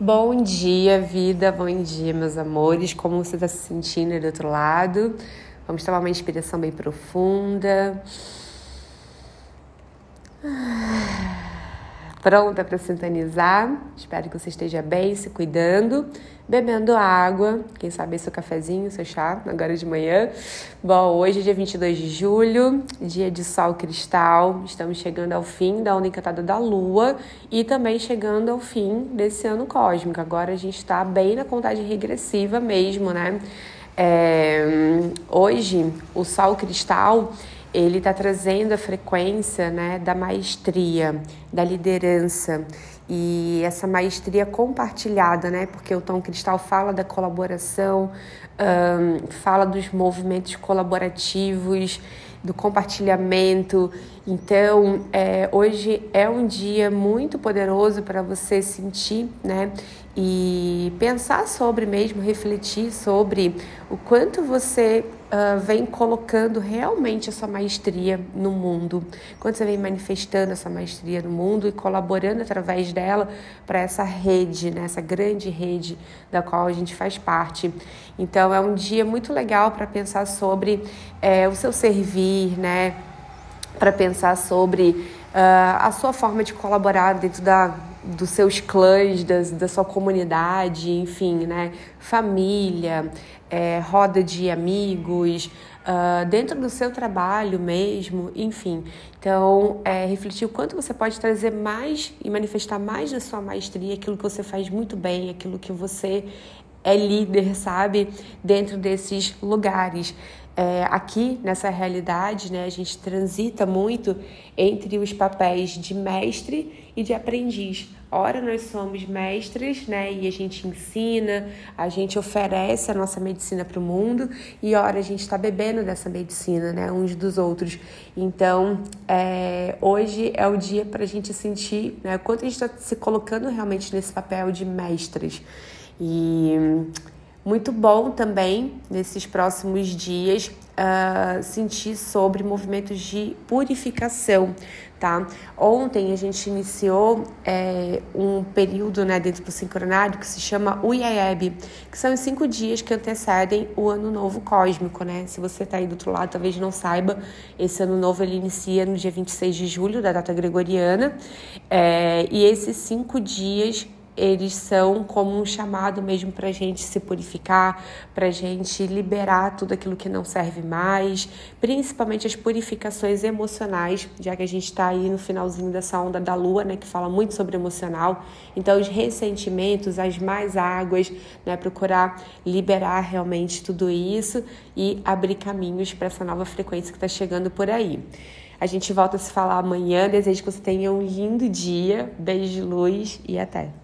Bom dia, vida, bom dia, meus amores. Como você está se sentindo aí do outro lado? Vamos tomar uma inspiração bem profunda. Pronta para sintonizar? Espero que você esteja bem, se cuidando, bebendo água, quem sabe seu cafezinho, seu chá, agora de manhã. Bom, hoje é dia 22 de julho, dia de sol cristal, estamos chegando ao fim da onda encantada da lua e também chegando ao fim desse ano cósmico. Agora a gente está bem na contagem regressiva mesmo, né? É, hoje, o sol cristal ele está trazendo a frequência né, da maestria, da liderança e essa maestria compartilhada, né? Porque o Tom Cristal fala da colaboração, um, fala dos movimentos colaborativos, do compartilhamento. Então, é, hoje é um dia muito poderoso para você sentir, né? E pensar sobre mesmo, refletir sobre o quanto você uh, vem colocando realmente essa maestria no mundo, quanto você vem manifestando essa maestria no mundo e colaborando através dela para essa rede, né? essa grande rede da qual a gente faz parte. Então, é um dia muito legal para pensar sobre é, o seu servir, né? para pensar sobre uh, a sua forma de colaborar dentro da, dos seus clãs, das, da sua comunidade, enfim, né? Família, é, roda de amigos, uh, dentro do seu trabalho mesmo, enfim. Então, é, refletir o quanto você pode trazer mais e manifestar mais da sua maestria, aquilo que você faz muito bem, aquilo que você é líder, sabe? Dentro desses lugares. É, aqui nessa realidade, né, a gente transita muito entre os papéis de mestre e de aprendiz. Ora, nós somos mestres, né, e a gente ensina, a gente oferece a nossa medicina para o mundo, e ora, a gente está bebendo dessa medicina, né, uns dos outros. Então, é, hoje é o dia para a gente sentir né, quanto a gente está se colocando realmente nesse papel de mestres. E muito bom também nesses próximos dias uh, sentir sobre movimentos de purificação, tá? Ontem a gente iniciou é, um período né, dentro do sincronário que se chama Uyayeb, que são os cinco dias que antecedem o Ano Novo Cósmico, né? Se você está aí do outro lado, talvez não saiba, esse Ano Novo ele inicia no dia 26 de julho, da data gregoriana, é, e esses cinco dias eles são como um chamado mesmo para a gente se purificar, para a gente liberar tudo aquilo que não serve mais, principalmente as purificações emocionais, já que a gente está aí no finalzinho dessa onda da lua, né, que fala muito sobre emocional. Então, os ressentimentos, as mais águas, né, procurar liberar realmente tudo isso e abrir caminhos para essa nova frequência que está chegando por aí. A gente volta a se falar amanhã. Desejo que você tenha um lindo dia. Beijo de luz e até.